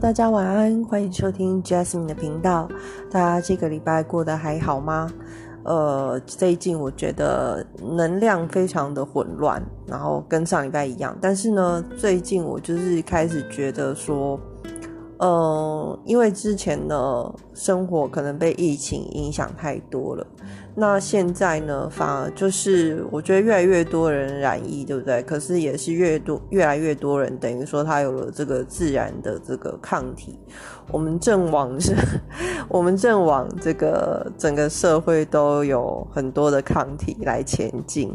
大家晚安，欢迎收听 Jasmine 的频道。大家这个礼拜过得还好吗？呃，最近我觉得能量非常的混乱，然后跟上礼拜一样。但是呢，最近我就是开始觉得说，嗯，因为之前呢，生活可能被疫情影响太多了。那现在呢，反而就是我觉得越来越多人染疫，对不对？可是也是越多越来越多人，等于说他有了这个自然的这个抗体。我们正往是，我们正往这个整个社会都有很多的抗体来前进。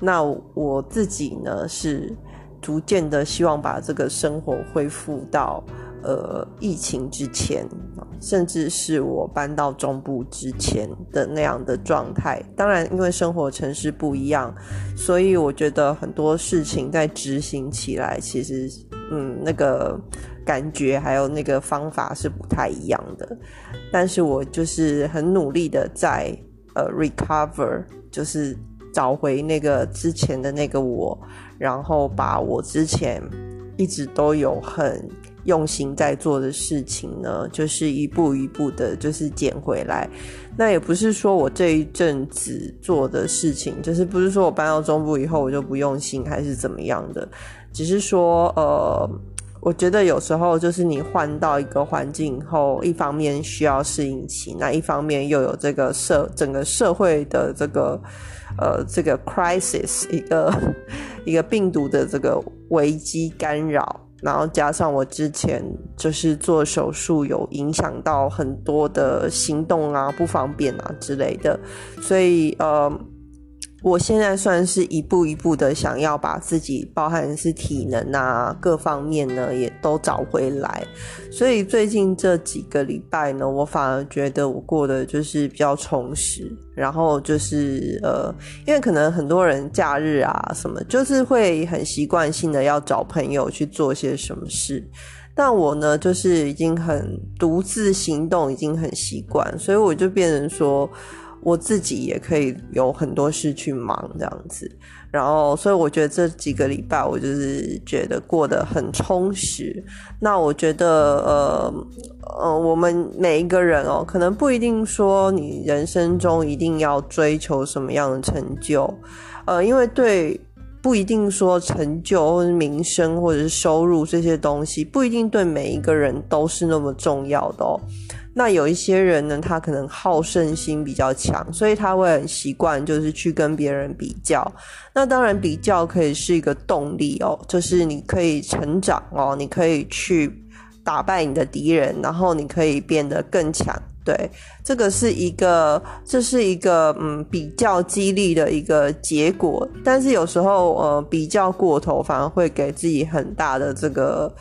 那我自己呢，是逐渐的希望把这个生活恢复到。呃，疫情之前，甚至是我搬到中部之前的那样的状态。当然，因为生活城市不一样，所以我觉得很多事情在执行起来，其实，嗯，那个感觉还有那个方法是不太一样的。但是我就是很努力的在呃 recover，就是找回那个之前的那个我，然后把我之前一直都有很。用心在做的事情呢，就是一步一步的，就是捡回来。那也不是说我这一阵子做的事情，就是不是说我搬到中部以后我就不用心，还是怎么样的。只是说，呃，我觉得有时候就是你换到一个环境后，一方面需要适应期，那一方面又有这个社整个社会的这个呃这个 crisis，一个 一个病毒的这个危机干扰。然后加上我之前就是做手术，有影响到很多的行动啊，不方便啊之类的，所以呃。我现在算是一步一步的想要把自己，包含是体能啊各方面呢，也都找回来。所以最近这几个礼拜呢，我反而觉得我过得就是比较充实。然后就是呃，因为可能很多人假日啊什么，就是会很习惯性的要找朋友去做些什么事。但我呢，就是已经很独自行动，已经很习惯，所以我就变成说。我自己也可以有很多事去忙这样子，然后所以我觉得这几个礼拜我就是觉得过得很充实。那我觉得呃呃，我们每一个人哦，可能不一定说你人生中一定要追求什么样的成就，呃，因为对不一定说成就或者名声或者是收入这些东西，不一定对每一个人都是那么重要的哦。那有一些人呢，他可能好胜心比较强，所以他会很习惯，就是去跟别人比较。那当然，比较可以是一个动力哦，就是你可以成长哦，你可以去打败你的敌人，然后你可以变得更强。对，这个是一个，这是一个嗯比较激励的一个结果。但是有时候呃比较过头，反而会给自己很大的这个。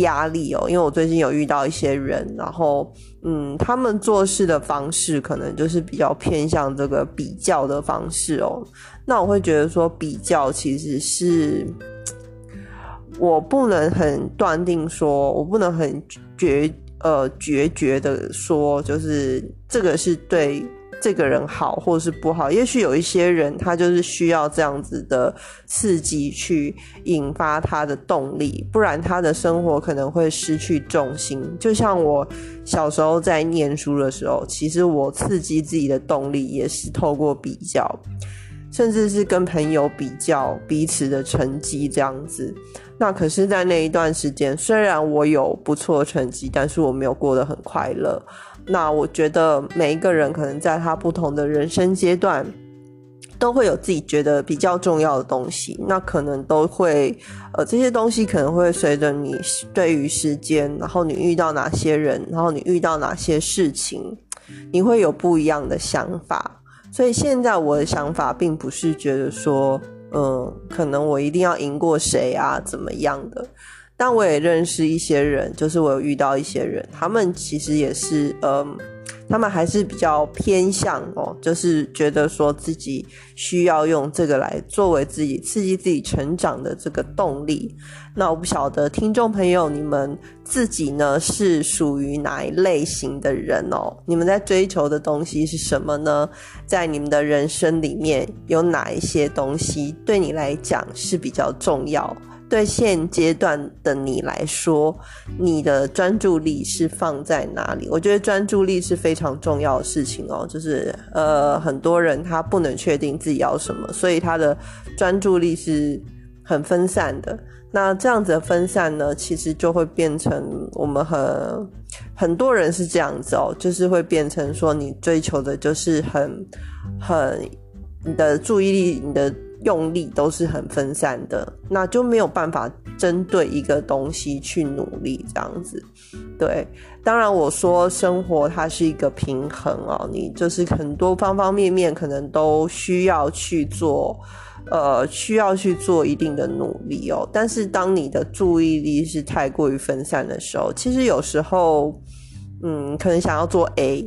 压力哦，因为我最近有遇到一些人，然后嗯，他们做事的方式可能就是比较偏向这个比较的方式哦。那我会觉得说，比较其实是我不能很断定说，我不能很决呃决绝的说，就是这个是对。这个人好，或是不好，也许有一些人他就是需要这样子的刺激去引发他的动力，不然他的生活可能会失去重心。就像我小时候在念书的时候，其实我刺激自己的动力也是透过比较，甚至是跟朋友比较彼此的成绩这样子。那可是，在那一段时间，虽然我有不错的成绩，但是我没有过得很快乐。那我觉得每一个人可能在他不同的人生阶段，都会有自己觉得比较重要的东西。那可能都会，呃，这些东西可能会随着你对于时间，然后你遇到哪些人，然后你遇到哪些事情，你会有不一样的想法。所以现在我的想法并不是觉得说，嗯，可能我一定要赢过谁啊，怎么样的。但我也认识一些人，就是我有遇到一些人，他们其实也是，嗯，他们还是比较偏向哦，就是觉得说自己需要用这个来作为自己刺激自己成长的这个动力。那我不晓得听众朋友，你们自己呢是属于哪一类型的人哦？你们在追求的东西是什么呢？在你们的人生里面有哪一些东西对你来讲是比较重要？对现阶段的你来说，你的专注力是放在哪里？我觉得专注力是非常重要的事情哦。就是呃，很多人他不能确定自己要什么，所以他的专注力是很分散的。那这样子的分散呢，其实就会变成我们很很多人是这样子哦，就是会变成说你追求的就是很很你的注意力、你的用力都是很分散的，那就没有办法针对一个东西去努力这样子。对，当然我说生活它是一个平衡哦，你就是很多方方面面可能都需要去做。呃，需要去做一定的努力哦。但是当你的注意力是太过于分散的时候，其实有时候，嗯，可能想要做 A，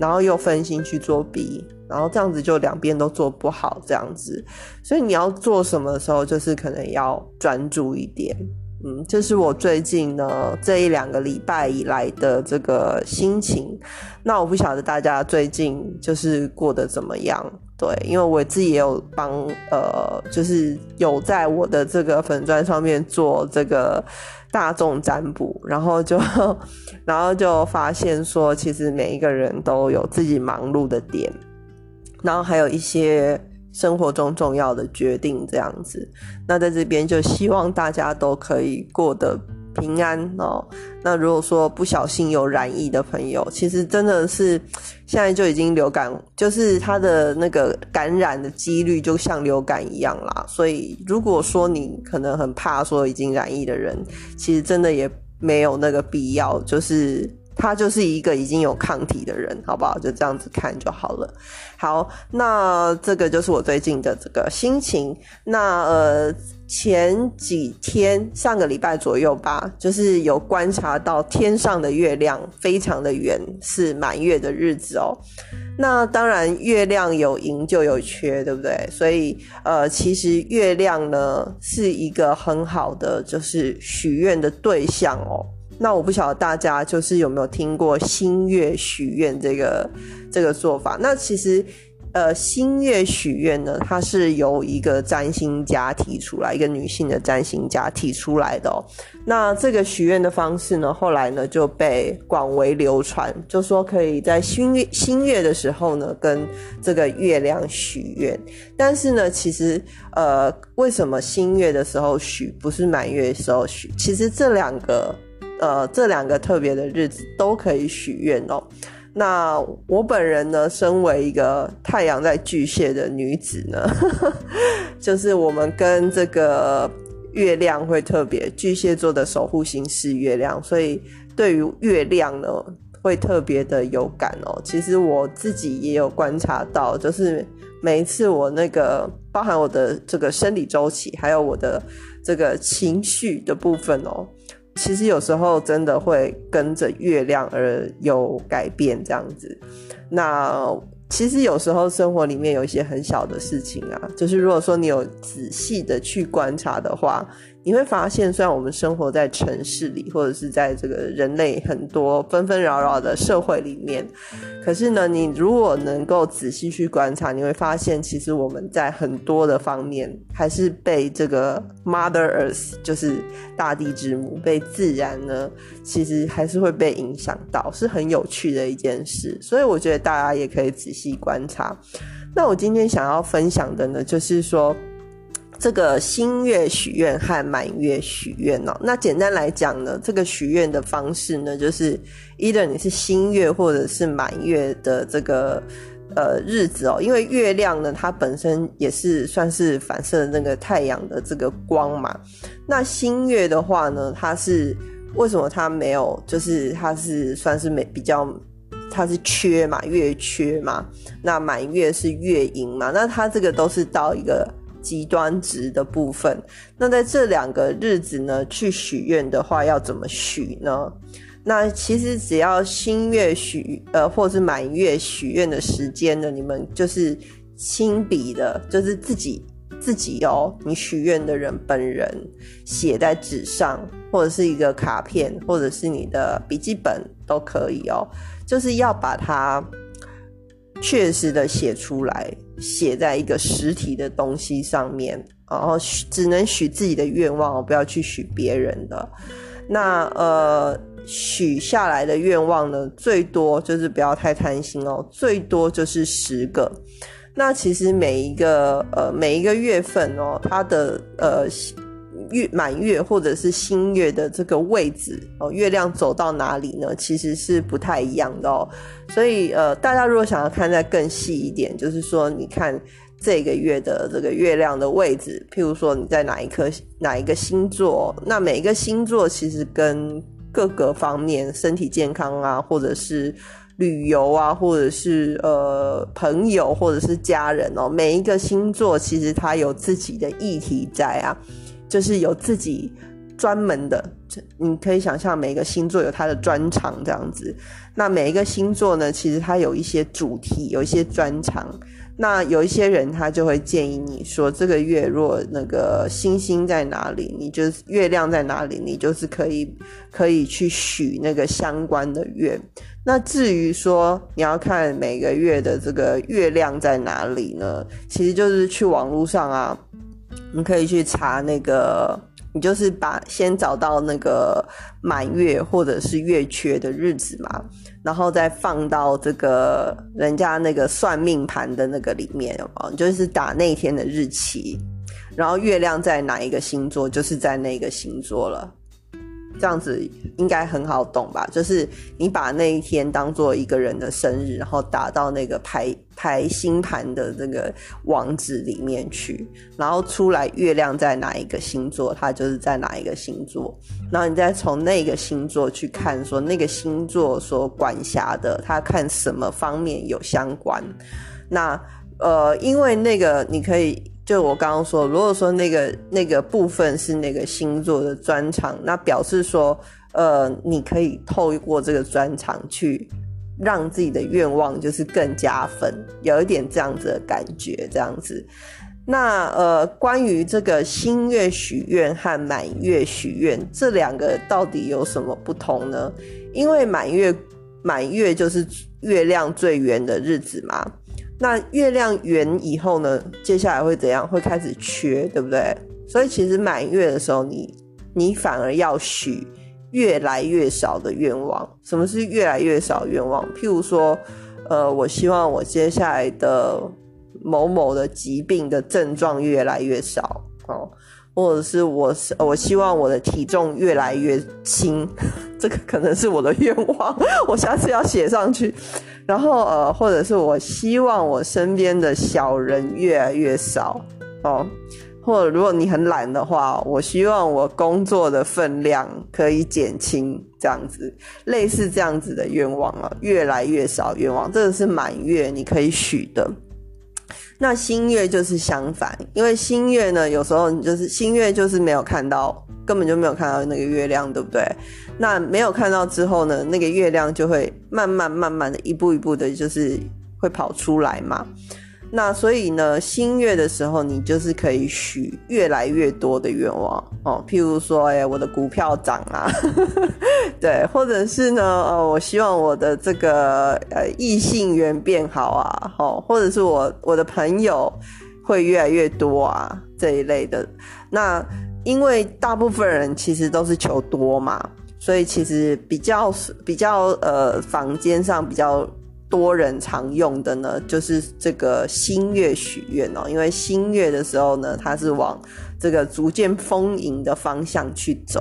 然后又分心去做 B，然后这样子就两边都做不好，这样子。所以你要做什么的时候，就是可能要专注一点。嗯，这是我最近呢这一两个礼拜以来的这个心情。那我不晓得大家最近就是过得怎么样。对，因为我自己也有帮呃，就是有在我的这个粉砖上面做这个大众占卜，然后就 然后就发现说，其实每一个人都有自己忙碌的点，然后还有一些生活中重要的决定这样子。那在这边就希望大家都可以过得。平安哦，那如果说不小心有染疫的朋友，其实真的是现在就已经流感，就是他的那个感染的几率就像流感一样啦。所以如果说你可能很怕说已经染疫的人，其实真的也没有那个必要，就是。他就是一个已经有抗体的人，好不好？就这样子看就好了。好，那这个就是我最近的这个心情。那呃，前几天上个礼拜左右吧，就是有观察到天上的月亮非常的圆，是满月的日子哦。那当然，月亮有盈就有缺，对不对？所以呃，其实月亮呢是一个很好的就是许愿的对象哦。那我不晓得大家就是有没有听过新月许愿这个这个做法？那其实，呃，新月许愿呢，它是由一个占星家提出来，一个女性的占星家提出来的哦。那这个许愿的方式呢，后来呢就被广为流传，就说可以在新月新月的时候呢，跟这个月亮许愿。但是呢，其实呃，为什么新月的时候许，不是满月的时候许？其实这两个。呃，这两个特别的日子都可以许愿哦。那我本人呢，身为一个太阳在巨蟹的女子呢，就是我们跟这个月亮会特别，巨蟹座的守护星是月亮，所以对于月亮呢，会特别的有感哦。其实我自己也有观察到，就是每一次我那个包含我的这个生理周期，还有我的这个情绪的部分哦。其实有时候真的会跟着月亮而有改变，这样子。那其实有时候生活里面有一些很小的事情啊，就是如果说你有仔细的去观察的话。你会发现，虽然我们生活在城市里，或者是在这个人类很多纷纷扰扰的社会里面，可是呢，你如果能够仔细去观察，你会发现，其实我们在很多的方面还是被这个 Mother Earth，就是大地之母，被自然呢，其实还是会被影响到，是很有趣的一件事。所以我觉得大家也可以仔细观察。那我今天想要分享的呢，就是说。这个新月许愿和满月许愿哦，那简单来讲呢，这个许愿的方式呢，就是，either 你是新月或者是满月的这个呃日子哦，因为月亮呢，它本身也是算是反射那个太阳的这个光嘛。那新月的话呢，它是为什么它没有？就是它是算是没比较，它是缺嘛，月缺嘛。那满月是月盈嘛，那它这个都是到一个。极端值的部分，那在这两个日子呢，去许愿的话，要怎么许呢？那其实只要新月许，呃，或是满月许愿的时间呢，你们就是亲笔的，就是自己自己哦，你许愿的人本人写在纸上，或者是一个卡片，或者是你的笔记本都可以哦，就是要把它确实的写出来。写在一个实体的东西上面然后只能许自己的愿望，不要去许别人的。那呃，许下来的愿望呢，最多就是不要太贪心哦，最多就是十个。那其实每一个呃每一个月份哦，它的呃月满月或者是新月的这个位置哦，月亮走到哪里呢？其实是不太一样的哦。所以呃，大家如果想要看再更细一点，就是说你看。这个月的这个月亮的位置，譬如说你在哪一颗哪一个星座，那每一个星座其实跟各个方面身体健康啊，或者是旅游啊，或者是呃朋友或者是家人哦，每一个星座其实它有自己的议题在啊，就是有自己专门的，你可以想象每个星座有它的专长这样子。那每一个星座呢，其实它有一些主题，有一些专长。那有一些人他就会建议你说，这个月若那个星星在哪里，你就是月亮在哪里，你就是可以可以去许那个相关的愿。那至于说你要看每个月的这个月亮在哪里呢？其实就是去网络上啊，你可以去查那个。你就是把先找到那个满月或者是月缺的日子嘛，然后再放到这个人家那个算命盘的那个里面哦，就是打那天的日期，然后月亮在哪一个星座，就是在那个星座了。这样子应该很好懂吧？就是你把那一天当做一个人的生日，然后打到那个排排星盘的这个网址里面去，然后出来月亮在哪一个星座，它就是在哪一个星座，然后你再从那个星座去看，说那个星座所管辖的，它看什么方面有相关。那呃，因为那个你可以。就我刚刚说，如果说那个那个部分是那个星座的专长，那表示说，呃，你可以透过这个专长去让自己的愿望就是更加分，有一点这样子的感觉，这样子。那呃，关于这个新月许愿和满月许愿这两个到底有什么不同呢？因为满月满月就是月亮最圆的日子嘛。那月亮圆以后呢？接下来会怎样？会开始缺，对不对？所以其实满月的时候，你你反而要许越来越少的愿望。什么是越来越少愿望？譬如说，呃，我希望我接下来的某某的疾病的症状越来越少哦，或者是我我希望我的体重越来越轻，这个可能是我的愿望，我下次要写上去。然后呃，或者是我希望我身边的小人越来越少哦，或者如果你很懒的话，我希望我工作的分量可以减轻，这样子类似这样子的愿望啊，越来越少愿望，这个是满月你可以许的。那新月就是相反，因为新月呢，有时候你就是新月就是没有看到，根本就没有看到那个月亮，对不对？那没有看到之后呢，那个月亮就会慢慢慢慢的一步一步的，就是会跑出来嘛。那所以呢，新月的时候，你就是可以许越来越多的愿望哦，譬如说，哎，我的股票涨啊，对，或者是呢，呃，我希望我的这个呃异性缘变好啊，哦，或者是我我的朋友会越来越多啊这一类的。那因为大部分人其实都是求多嘛。所以其实比较比较呃，坊间上比较多人常用的呢，就是这个新月许愿哦。因为新月的时候呢，它是往这个逐渐丰盈的方向去走。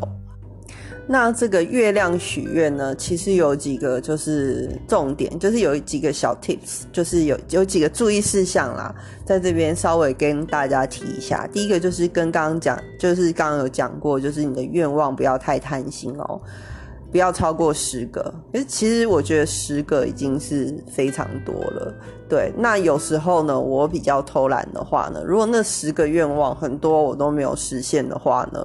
那这个月亮许愿呢，其实有几个就是重点，就是有几个小 tips，就是有有几个注意事项啦，在这边稍微跟大家提一下。第一个就是跟刚刚讲，就是刚刚有讲过，就是你的愿望不要太贪心哦。不要超过十个，其实其实我觉得十个已经是非常多了。对，那有时候呢，我比较偷懒的话呢，如果那十个愿望很多我都没有实现的话呢，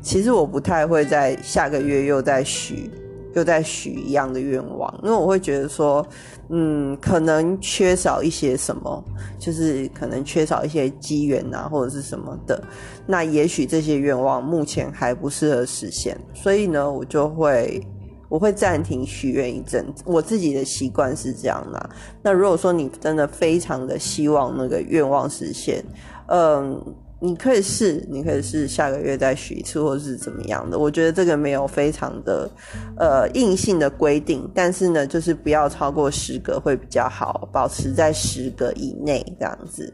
其实我不太会在下个月又再许。又在许一样的愿望，因为我会觉得说，嗯，可能缺少一些什么，就是可能缺少一些机缘啊，或者是什么的。那也许这些愿望目前还不适合实现，所以呢，我就会我会暂停许愿一阵。我自己的习惯是这样的。那如果说你真的非常的希望那个愿望实现，嗯，你可以试，你可以试下个月再许一次，或是怎么样的。我觉得这个没有非常的呃硬性的规定，但是呢，就是不要超过十个会比较好，保持在十个以内这样子。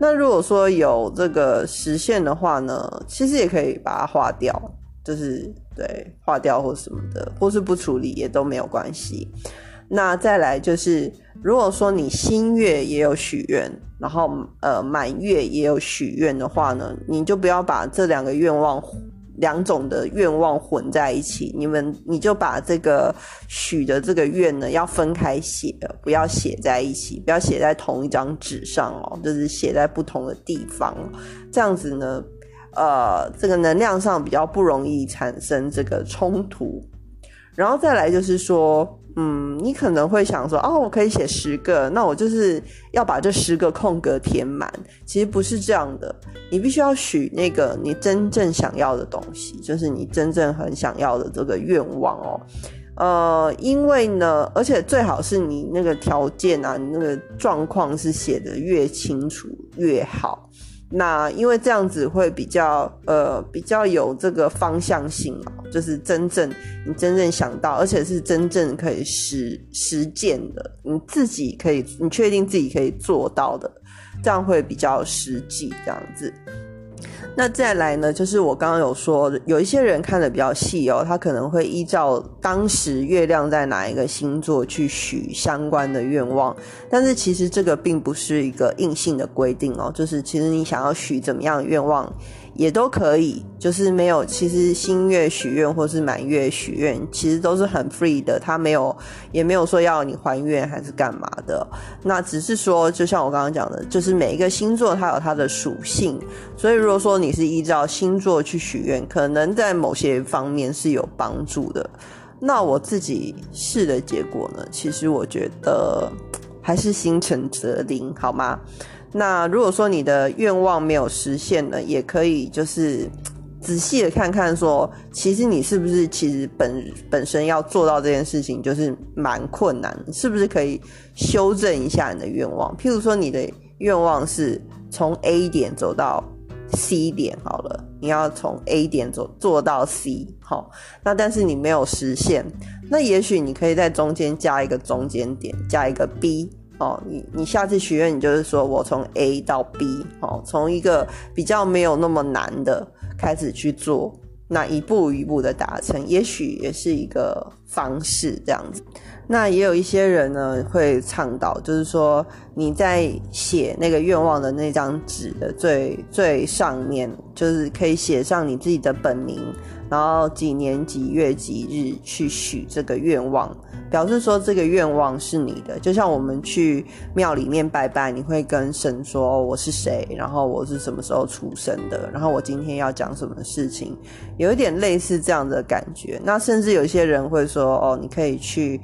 那如果说有这个实现的话呢，其实也可以把它划掉，就是对划掉或什么的，或是不处理也都没有关系。那再来就是，如果说你新月也有许愿。然后，呃，满月也有许愿的话呢，你就不要把这两个愿望、两种的愿望混在一起。你们，你就把这个许的这个愿呢，要分开写，不要写在一起，不要写在同一张纸上哦，就是写在不同的地方。这样子呢，呃，这个能量上比较不容易产生这个冲突。然后再来就是说。嗯，你可能会想说，哦，我可以写十个，那我就是要把这十个空格填满。其实不是这样的，你必须要许那个你真正想要的东西，就是你真正很想要的这个愿望哦。呃，因为呢，而且最好是你那个条件啊，你那个状况是写的越清楚越好。那因为这样子会比较呃比较有这个方向性哦，就是真正你真正想到，而且是真正可以实实践的，你自己可以你确定自己可以做到的，这样会比较实际这样子。那再来呢，就是我刚刚有说，有一些人看的比较细哦，他可能会依照当时月亮在哪一个星座去许相关的愿望，但是其实这个并不是一个硬性的规定哦，就是其实你想要许怎么样愿望。也都可以，就是没有。其实新月许愿或是满月许愿，其实都是很 free 的。他没有，也没有说要你还愿还是干嘛的。那只是说，就像我刚刚讲的，就是每一个星座它有它的属性。所以如果说你是依照星座去许愿，可能在某些方面是有帮助的。那我自己试的结果呢，其实我觉得还是心诚则灵，好吗？那如果说你的愿望没有实现呢，也可以就是 仔细的看看，说其实你是不是其实本本身要做到这件事情就是蛮困难，是不是可以修正一下你的愿望？譬如说你的愿望是从 A 点走到 C 点，好了，你要从 A 点走做到 C，好，那但是你没有实现，那也许你可以在中间加一个中间点，加一个 B。哦，你你下次许愿，你就是说我从 A 到 B，哦，从一个比较没有那么难的开始去做，那一步一步的达成，也许也是一个方式这样子。那也有一些人呢会倡导，就是说你在写那个愿望的那张纸的最最上面，就是可以写上你自己的本名。然后几年几月几日去许这个愿望，表示说这个愿望是你的。就像我们去庙里面拜拜，你会跟神说我是谁，然后我是什么时候出生的，然后我今天要讲什么事情，有一点类似这样的感觉。那甚至有些人会说，哦，你可以去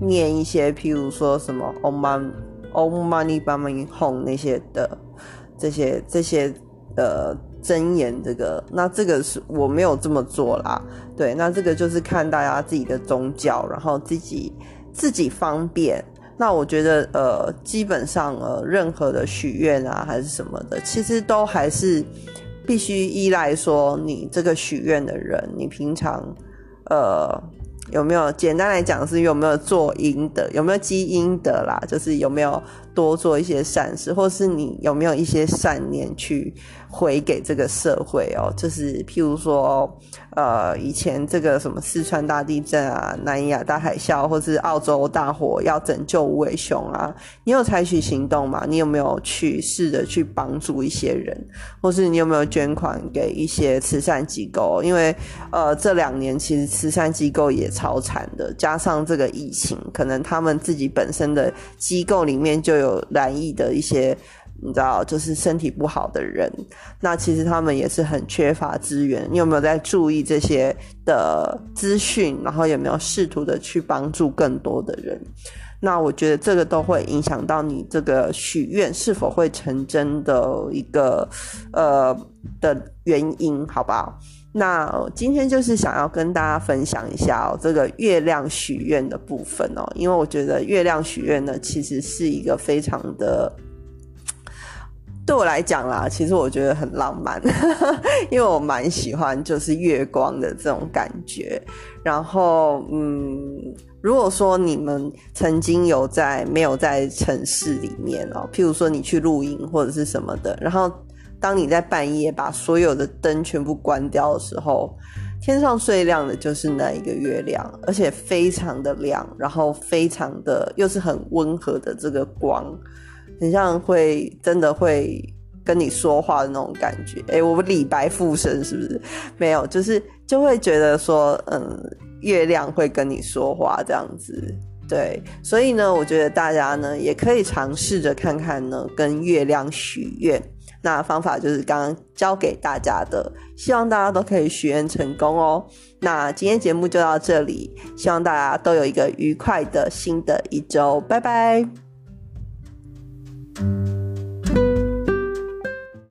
念一些，譬如说什么 Om Man Om Mani p a m e Hum 那些的这些这些呃。真言这个，那这个是我没有这么做啦。对，那这个就是看大家自己的宗教，然后自己自己方便。那我觉得，呃，基本上呃，任何的许愿啊，还是什么的，其实都还是必须依赖说你这个许愿的人，你平常呃。有没有简单来讲是有没有做阴德，有没有积阴德啦？就是有没有多做一些善事，或是你有没有一些善念去回给这个社会哦？就是譬如说，呃，以前这个什么四川大地震啊、南亚大海啸，或是澳洲大火要拯救无尾熊啊，你有采取行动吗？你有没有去试着去帮助一些人，或是你有没有捐款给一些慈善机构？因为呃，这两年其实慈善机构也。超惨的，加上这个疫情，可能他们自己本身的机构里面就有染疫的一些，你知道，就是身体不好的人。那其实他们也是很缺乏资源。你有没有在注意这些的资讯？然后有没有试图的去帮助更多的人？那我觉得这个都会影响到你这个许愿是否会成真的一个呃的原因，好不好？那今天就是想要跟大家分享一下哦，这个月亮许愿的部分哦，因为我觉得月亮许愿呢，其实是一个非常的，对我来讲啦，其实我觉得很浪漫，因为我蛮喜欢就是月光的这种感觉。然后，嗯，如果说你们曾经有在没有在城市里面哦，譬如说你去露营或者是什么的，然后当你在半夜把所有的灯全部关掉的时候。天上最亮的就是那一个月亮，而且非常的亮，然后非常的又是很温和的这个光，很像会真的会跟你说话的那种感觉。哎，我们李白附身是不是？没有，就是就会觉得说，嗯，月亮会跟你说话这样子。对，所以呢，我觉得大家呢也可以尝试着看看呢，跟月亮许愿。那方法就是刚刚教给大家的，希望大家都可以许愿成功哦。那今天节目就到这里，希望大家都有一个愉快的新的一周，拜拜。Thank you.